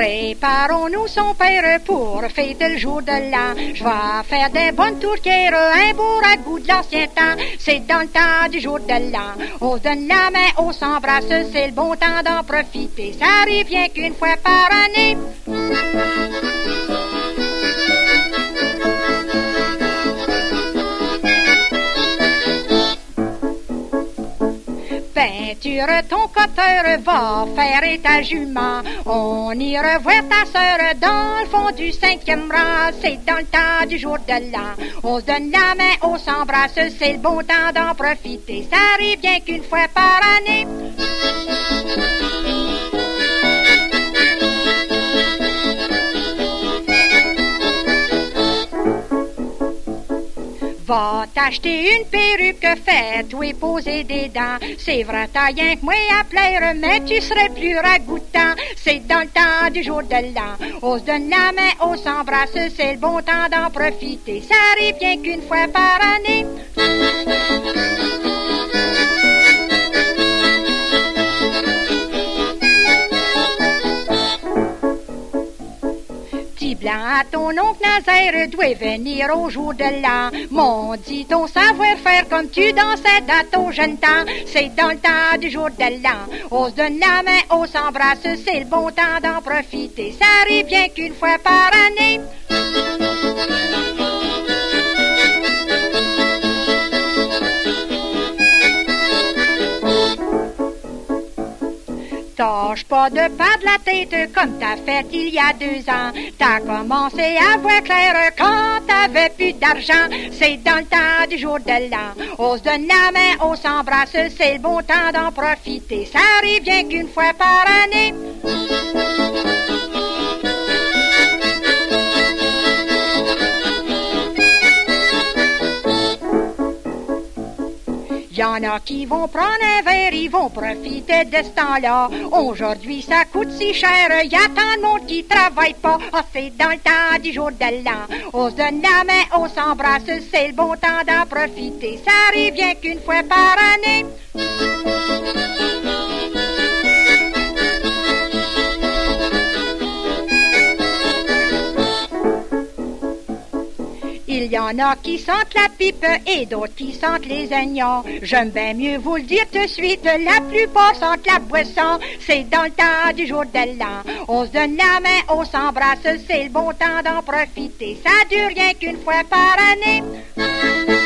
Préparons-nous son père pour fêter le jour de l'an. Je vais faire des bonnes tourtières, un beau ragoût de l'ancien temps. C'est dans le temps du jour de l'an. On se donne la main, on s'embrasse, c'est le bon temps d'en profiter. Ça arrive bien qu'une fois par année. Ton coteur, va faire ta jument. On ira voir ta sœur dans le fond du cinquième rang. C'est dans le temps du jour de l'an. On se donne la main, on s'embrasse, c'est le bon temps d'en profiter. Ça arrive bien qu'une fois par année. Va t'acheter une perruque faite ou poser des dents. C'est vrai, t'as rien que moi à plaire, mais tu serais plus ragoûtant. C'est dans le temps du jour de l'an. On se donne la main, on s'embrasse, c'est le bon temps d'en profiter. Ça arrive bien qu'une fois par année. Ton oncle Nazaire doit venir au jour de l'an. Mon dit ton savoir-faire comme tu dansais dans ton jeune temps. C'est dans le temps du jour de l'an. On se donne la main, on s'embrasse, c'est le bon temps d'en profiter. Ça arrive bien qu'une fois par année. Tâche pas de perdre la tête comme t'as fait il y a deux ans. T'as commencé à voir clair quand t'avais plus d'argent. C'est dans le temps du jour de l'an. On se donne la main, on s'embrasse, c'est le bon temps d'en profiter. Ça arrive bien qu'une fois par année. Y en a qui vont prendre un verre, ils vont profiter de ce temps-là. Aujourd'hui, ça coûte si cher, y a tant de monde qui travaille pas. Ah, c'est dans le temps du jour de l'an. On se donne la main, on s'embrasse, c'est le bon temps d'en profiter. Ça arrive bien qu'une fois par année. Il y en a qui sentent la pipe et d'autres qui sentent les oignons. J'aime bien mieux vous le dire tout de suite, la plupart sentent la boisson. C'est dans le temps du jour de l'an. On se donne la main, on s'embrasse, c'est le bon temps d'en profiter. Ça dure rien qu'une fois par année.